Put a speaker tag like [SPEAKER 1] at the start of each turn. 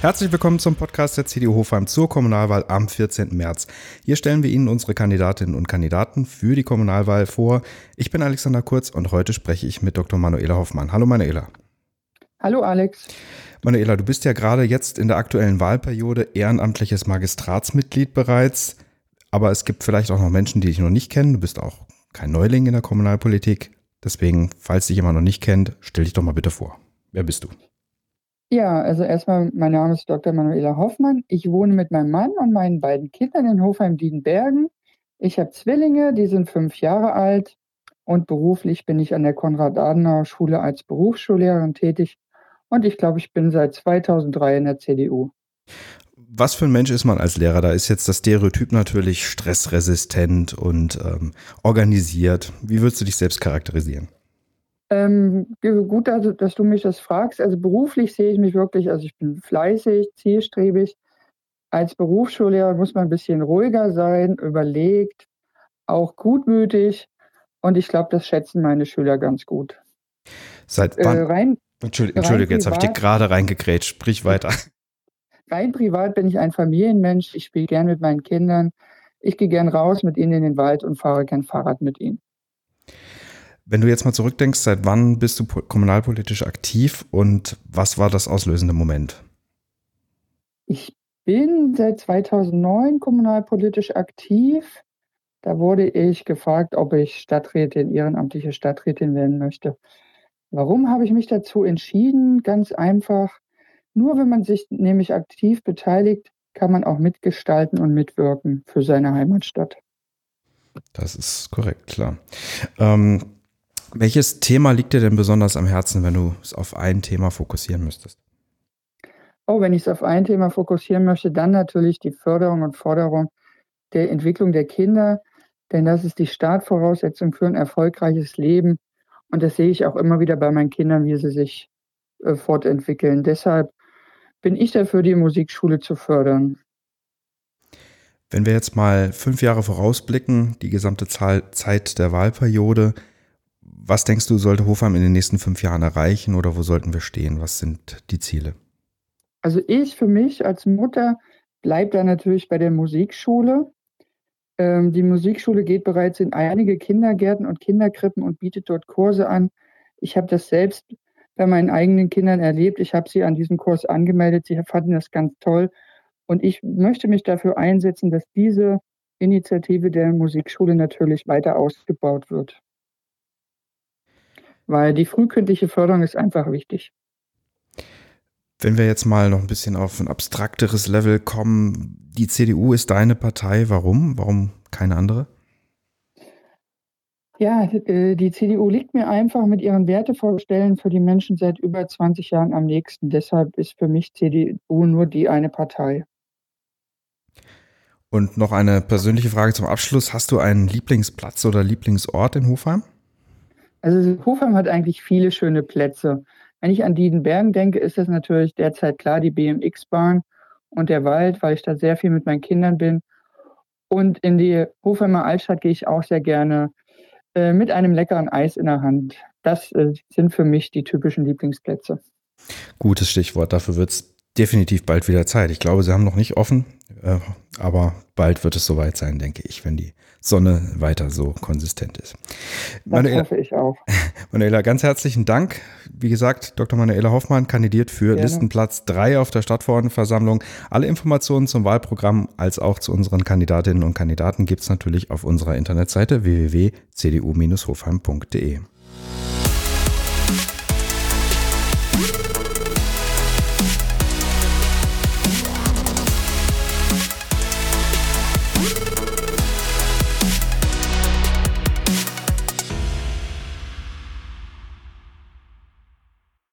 [SPEAKER 1] Herzlich willkommen zum Podcast der CDU Hofheim zur Kommunalwahl am 14. März. Hier stellen wir Ihnen unsere Kandidatinnen und Kandidaten für die Kommunalwahl vor. Ich bin Alexander Kurz und heute spreche ich mit Dr. Manuela Hoffmann. Hallo Manuela.
[SPEAKER 2] Hallo Alex.
[SPEAKER 1] Manuela, du bist ja gerade jetzt in der aktuellen Wahlperiode ehrenamtliches Magistratsmitglied bereits, aber es gibt vielleicht auch noch Menschen, die dich noch nicht kennen. Du bist auch kein Neuling in der Kommunalpolitik. Deswegen, falls dich jemand noch nicht kennt, stell dich doch mal bitte vor. Wer bist du?
[SPEAKER 2] Ja, also erstmal, mein Name ist Dr. Manuela Hoffmann. Ich wohne mit meinem Mann und meinen beiden Kindern in Hofheim-Diedenbergen. Ich habe Zwillinge, die sind fünf Jahre alt und beruflich bin ich an der Konrad-Adenauer-Schule als Berufsschullehrerin tätig und ich glaube, ich bin seit 2003 in der CDU.
[SPEAKER 1] Was für ein Mensch ist man als Lehrer? Da ist jetzt das Stereotyp natürlich stressresistent und ähm, organisiert. Wie würdest du dich selbst charakterisieren?
[SPEAKER 2] Ähm, gut, dass, dass, du mich das fragst. Also beruflich sehe ich mich wirklich, also ich bin fleißig, zielstrebig. Als Berufsschullehrer muss man ein bisschen ruhiger sein, überlegt, auch gutmütig. Und ich glaube, das schätzen meine Schüler ganz gut.
[SPEAKER 1] Seit wann? Äh, rein, Entschuldige, Entschuldige jetzt habe ich dir gerade reingekrätscht. Sprich weiter.
[SPEAKER 2] Rein privat bin ich ein Familienmensch. Ich spiele gern mit meinen Kindern. Ich gehe gern raus mit ihnen in den Wald und fahre gern Fahrrad mit ihnen.
[SPEAKER 1] Wenn du jetzt mal zurückdenkst, seit wann bist du kommunalpolitisch aktiv und was war das auslösende Moment?
[SPEAKER 2] Ich bin seit 2009 kommunalpolitisch aktiv. Da wurde ich gefragt, ob ich Stadträtin, ehrenamtliche Stadträtin werden möchte. Warum habe ich mich dazu entschieden? Ganz einfach. Nur wenn man sich nämlich aktiv beteiligt, kann man auch mitgestalten und mitwirken für seine Heimatstadt.
[SPEAKER 1] Das ist korrekt, klar. Ähm, welches Thema liegt dir denn besonders am Herzen, wenn du es auf ein Thema fokussieren müsstest?
[SPEAKER 2] Oh, wenn ich es auf ein Thema fokussieren möchte, dann natürlich die Förderung und Forderung der Entwicklung der Kinder, denn das ist die Startvoraussetzung für ein erfolgreiches Leben. Und das sehe ich auch immer wieder bei meinen Kindern, wie sie sich äh, fortentwickeln. Deshalb bin ich dafür, die Musikschule zu fördern.
[SPEAKER 1] Wenn wir jetzt mal fünf Jahre vorausblicken, die gesamte Zeit der Wahlperiode, was denkst du, sollte Hofheim in den nächsten fünf Jahren erreichen oder wo sollten wir stehen? Was sind die Ziele?
[SPEAKER 2] Also ich für mich als Mutter bleibe da natürlich bei der Musikschule. Ähm, die Musikschule geht bereits in einige Kindergärten und Kinderkrippen und bietet dort Kurse an. Ich habe das selbst bei meinen eigenen Kindern erlebt. Ich habe sie an diesem Kurs angemeldet. Sie fanden das ganz toll. Und ich möchte mich dafür einsetzen, dass diese Initiative der Musikschule natürlich weiter ausgebaut wird weil die frühkindliche Förderung ist einfach wichtig.
[SPEAKER 1] Wenn wir jetzt mal noch ein bisschen auf ein abstrakteres Level kommen, die CDU ist deine Partei. Warum? Warum keine andere?
[SPEAKER 2] Ja, äh, die CDU liegt mir einfach mit ihren Wertevorstellen für die Menschen seit über 20 Jahren am nächsten. Deshalb ist für mich CDU nur die eine Partei.
[SPEAKER 1] Und noch eine persönliche Frage zum Abschluss. Hast du einen Lieblingsplatz oder Lieblingsort in Hofheim?
[SPEAKER 2] Also Hofheim hat eigentlich viele schöne Plätze. Wenn ich an Diedenbergen denke, ist das natürlich derzeit klar die BMX-Bahn und der Wald, weil ich da sehr viel mit meinen Kindern bin. Und in die Hofheimer Altstadt gehe ich auch sehr gerne äh, mit einem leckeren Eis in der Hand. Das äh, sind für mich die typischen Lieblingsplätze.
[SPEAKER 1] Gutes Stichwort. Dafür wird es definitiv bald wieder Zeit. Ich glaube, sie haben noch nicht offen, äh, aber bald wird es soweit sein, denke ich, wenn die Sonne weiter so konsistent ist.
[SPEAKER 2] Das Manuela, hoffe ich auch.
[SPEAKER 1] Manuela, ganz herzlichen Dank. Wie gesagt, Dr. Manuela Hoffmann kandidiert für Gerne. Listenplatz 3 auf der Stadtverordnetenversammlung. Alle Informationen zum Wahlprogramm als auch zu unseren Kandidatinnen und Kandidaten gibt es natürlich auf unserer Internetseite www.cdu-hofheim.de.